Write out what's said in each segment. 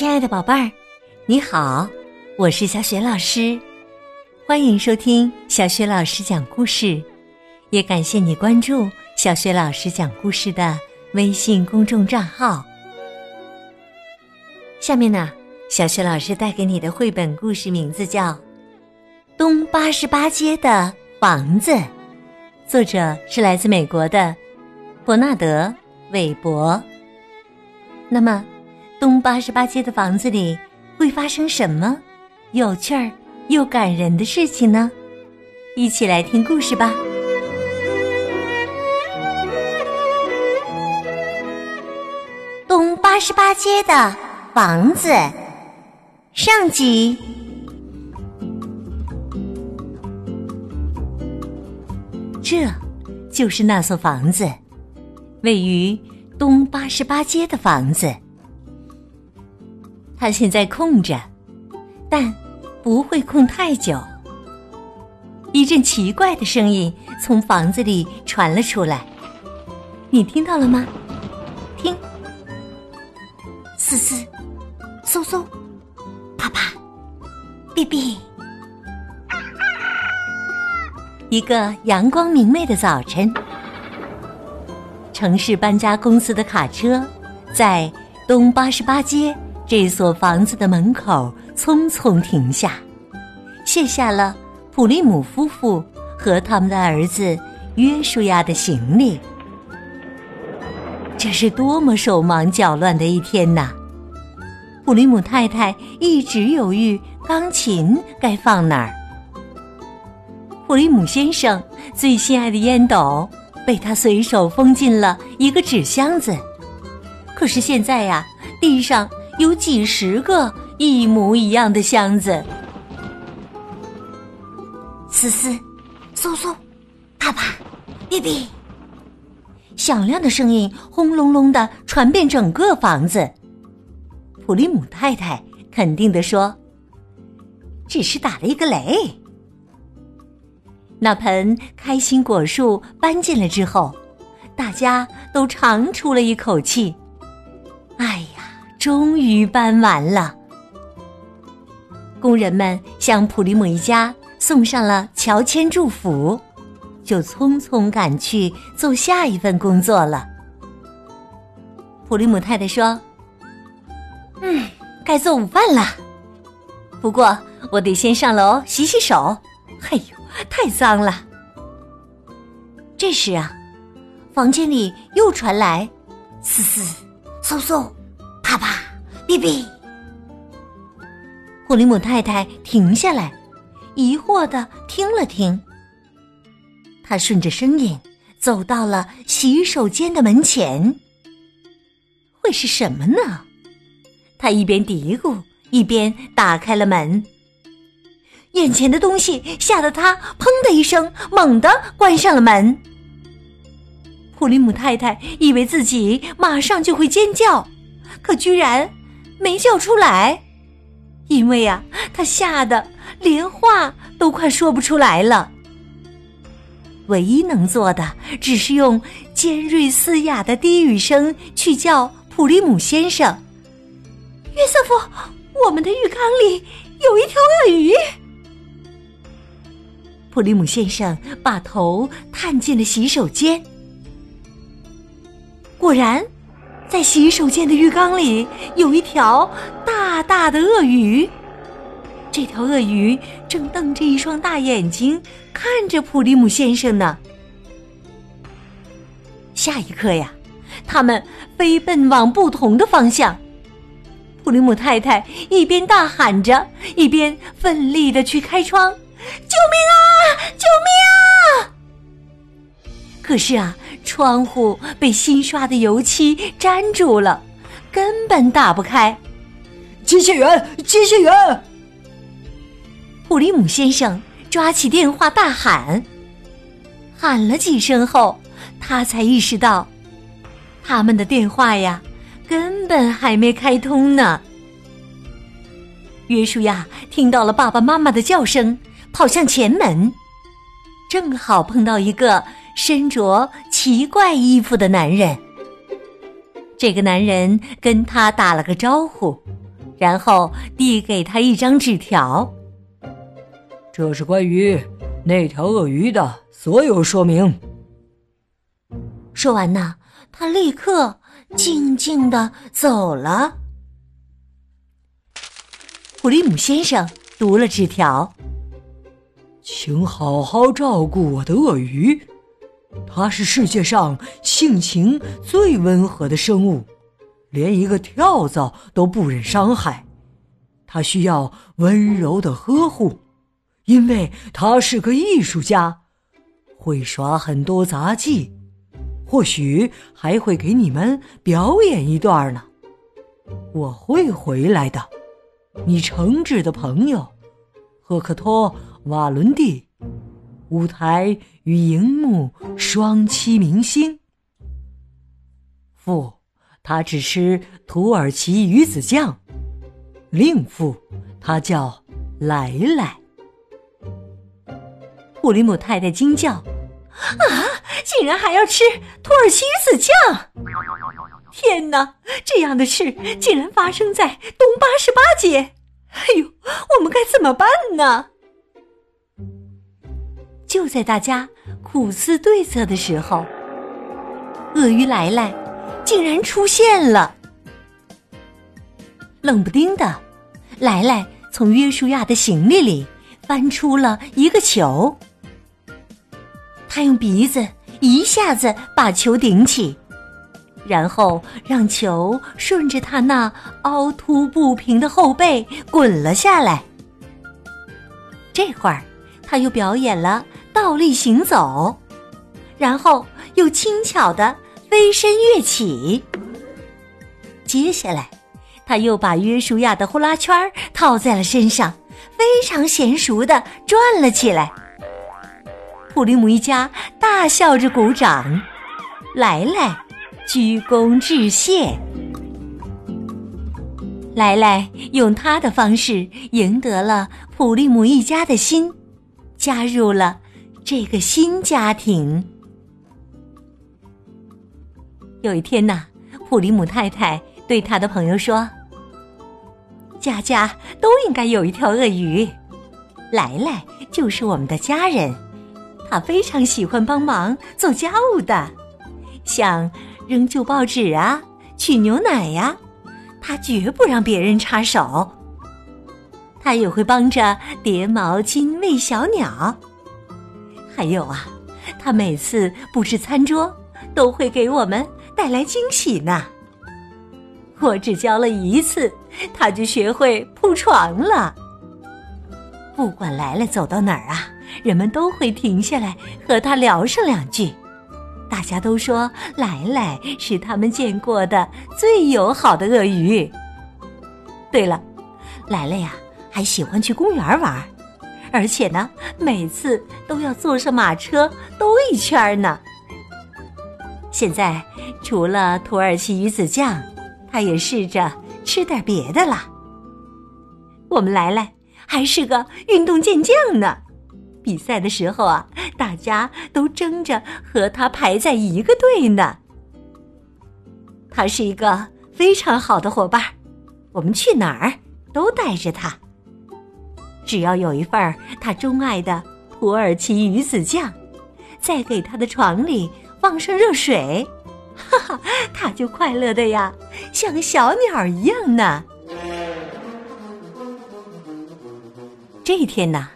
亲爱的宝贝儿，你好，我是小雪老师，欢迎收听小雪老师讲故事，也感谢你关注小雪老师讲故事的微信公众账号。下面呢，小雪老师带给你的绘本故事名字叫《东八十八街的房子》，作者是来自美国的伯纳德·韦伯。那么。东八十八街的房子里会发生什么有趣儿又感人的事情呢？一起来听故事吧。东八十八街的房子上集，这就是那所房子，位于东八十八街的房子。它现在空着，但不会空太久。一阵奇怪的声音从房子里传了出来，你听到了吗？听，嘶嘶，嗖嗖，啪啪，哔哔。一个阳光明媚的早晨，城市搬家公司的卡车在东八十八街。这所房子的门口匆匆停下，卸下了普利姆夫妇和他们的儿子约书亚的行李。这是多么手忙脚乱的一天呐！普利姆太太一直犹豫钢琴该放哪儿。普利姆先生最心爱的烟斗被他随手封进了一个纸箱子，可是现在呀，地上。有几十个一模一样的箱子，嘶嘶，嗖嗖，啪啪，哔哔，响亮的声音轰隆隆的传遍整个房子。普利姆太太肯定的说：“只是打了一个雷。”那盆开心果树搬进来之后，大家都长出了一口气。终于搬完了，工人们向普利姆一家送上了乔迁祝福，就匆匆赶去做下一份工作了。普利姆太太说：“嗯，该做午饭了，不过我得先上楼洗洗手。哎呦，太脏了！”这时啊，房间里又传来“嘶嘶，嗖嗖”。哔哔！普利姆太太停下来，疑惑的听了听。他顺着声音走到了洗手间的门前。会是什么呢？他一边嘀咕，一边打开了门。眼前的东西吓得他“砰”的一声，猛地关上了门。普里姆太太以为自己马上就会尖叫。可居然没叫出来，因为呀，他吓得连话都快说不出来了。唯一能做的，只是用尖锐嘶哑的低语声去叫普利姆先生：“约瑟夫，我们的浴缸里有一条鳄鱼。”普利姆先生把头探进了洗手间，果然。在洗手间的浴缸里有一条大大的鳄鱼，这条鳄鱼正瞪着一双大眼睛看着普利姆先生呢。下一刻呀，他们飞奔往不同的方向。普利姆太太一边大喊着，一边奋力的去开窗：“救命啊！可是啊。窗户被新刷的油漆粘住了，根本打不开。机器人，机器人！普利姆先生抓起电话大喊，喊了几声后，他才意识到，他们的电话呀，根本还没开通呢。约书亚听到了爸爸妈妈的叫声，跑向前门，正好碰到一个。身着奇怪衣服的男人，这个男人跟他打了个招呼，然后递给他一张纸条。这是关于那条鳄鱼的所有说明。说完呢，他立刻静静的走了。普利姆先生读了纸条，请好好照顾我的鳄鱼，它是世界上性情最温和的生物，连一个跳蚤都不忍伤害，它需要温柔的呵护。因为他是个艺术家，会耍很多杂技，或许还会给你们表演一段呢。我会回来的，你诚挚的朋友，赫克托·瓦伦蒂，舞台与荧幕双栖明星。父，他只吃土耳其鱼子酱；另父，他叫莱莱。普利姆太太惊叫：“啊，竟然还要吃土耳其鱼子酱！天哪，这样的事竟然发生在东八十八街！哎呦，我们该怎么办呢？”就在大家苦思对策的时候，鳄鱼来来竟然出现了。冷不丁的，来来从约书亚的行李里翻出了一个球。他用鼻子一下子把球顶起，然后让球顺着他那凹凸不平的后背滚了下来。这会儿，他又表演了倒立行走，然后又轻巧的飞身跃起。接下来，他又把约书亚的呼啦圈套在了身上，非常娴熟的转了起来。普利姆一家大笑着鼓掌，来来鞠躬致谢。来来用他的方式赢得了普利姆一家的心，加入了这个新家庭。有一天呢，普利姆太太对他的朋友说：“家家都应该有一条鳄鱼，来来就是我们的家人。”他非常喜欢帮忙做家务的，像扔旧报纸啊、取牛奶呀，他绝不让别人插手。他也会帮着叠毛巾、喂小鸟。还有啊，他每次布置餐桌都会给我们带来惊喜呢。我只教了一次，他就学会铺床了。不管来了走到哪儿啊。人们都会停下来和他聊上两句，大家都说来来是他们见过的最友好的鳄鱼。对了，来来呀，还喜欢去公园玩，而且呢，每次都要坐上马车兜一圈呢。现在除了土耳其鱼子酱，他也试着吃点别的了。我们来来还是个运动健将呢。比赛的时候啊，大家都争着和他排在一个队呢。他是一个非常好的伙伴，我们去哪儿都带着他。只要有一份他钟爱的土耳其鱼子酱，再给他的床里放上热水，哈哈，他就快乐的呀，像小鸟一样呢。这一天呢。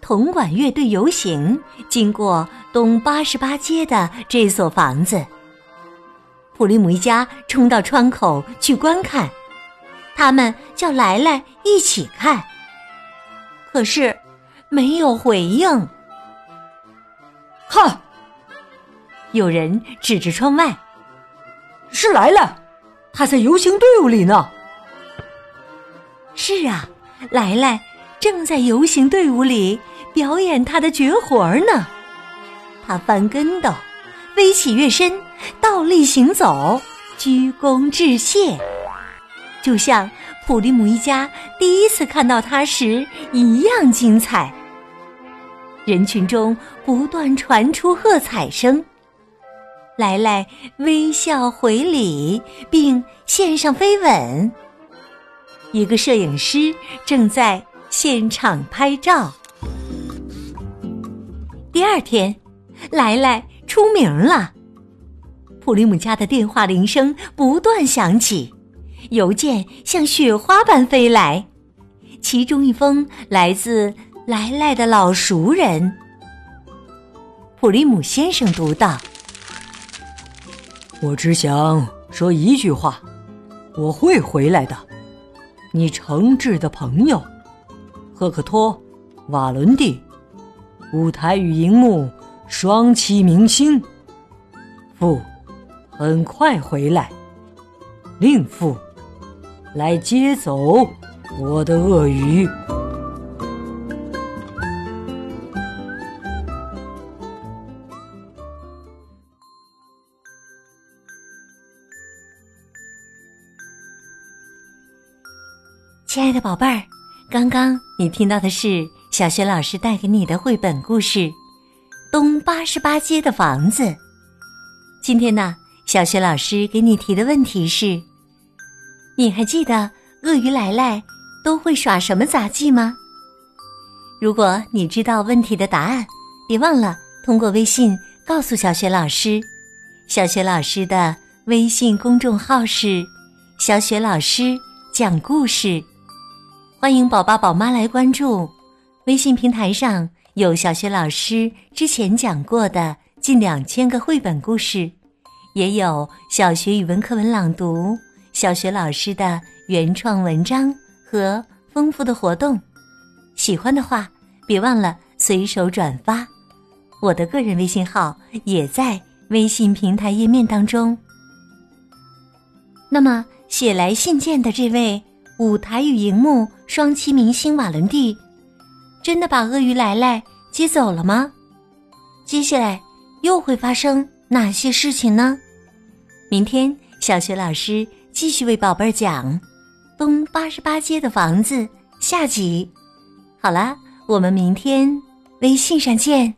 铜管乐队游行经过东八十八街的这所房子，普利姆一家冲到窗口去观看，他们叫来来一起看，可是没有回应。看，有人指着窗外，是来来，他在游行队伍里呢。是啊，来来正在游行队伍里。表演他的绝活呢，他翻跟斗、飞起跃身、倒立行走、鞠躬致谢，就像普利姆一家第一次看到他时一样精彩。人群中不断传出喝彩声，莱莱微笑回礼，并献上飞吻。一个摄影师正在现场拍照。第二天，莱莱出名了。普利姆家的电话铃声不断响起，邮件像雪花般飞来。其中一封来自莱莱的老熟人。普利姆先生读道：“我只想说一句话，我会回来的。你诚挚的朋友，赫克托·瓦伦蒂，舞台与荧幕双栖明星。父。”很快回来，令父来接走我的鳄鱼。亲爱的宝贝儿，刚刚你听到的是小学老师带给你的绘本故事《东八十八街的房子》。今天呢？小学老师给你提的问题是：你还记得鳄鱼来来都会耍什么杂技吗？如果你知道问题的答案，别忘了通过微信告诉小雪老师。小雪老师的微信公众号是“小雪老师讲故事”，欢迎宝爸宝妈来关注。微信平台上有小雪老师之前讲过的近两千个绘本故事。也有小学语文课文朗读、小学老师的原创文章和丰富的活动。喜欢的话，别忘了随手转发。我的个人微信号也在微信平台页面当中。那么，写来信件的这位舞台与荧幕双栖明星瓦伦蒂，真的把鳄鱼来来接走了吗？接下来又会发生哪些事情呢？明天，小学老师继续为宝贝儿讲《东八十八街的房子》下集。好了，我们明天微信上见。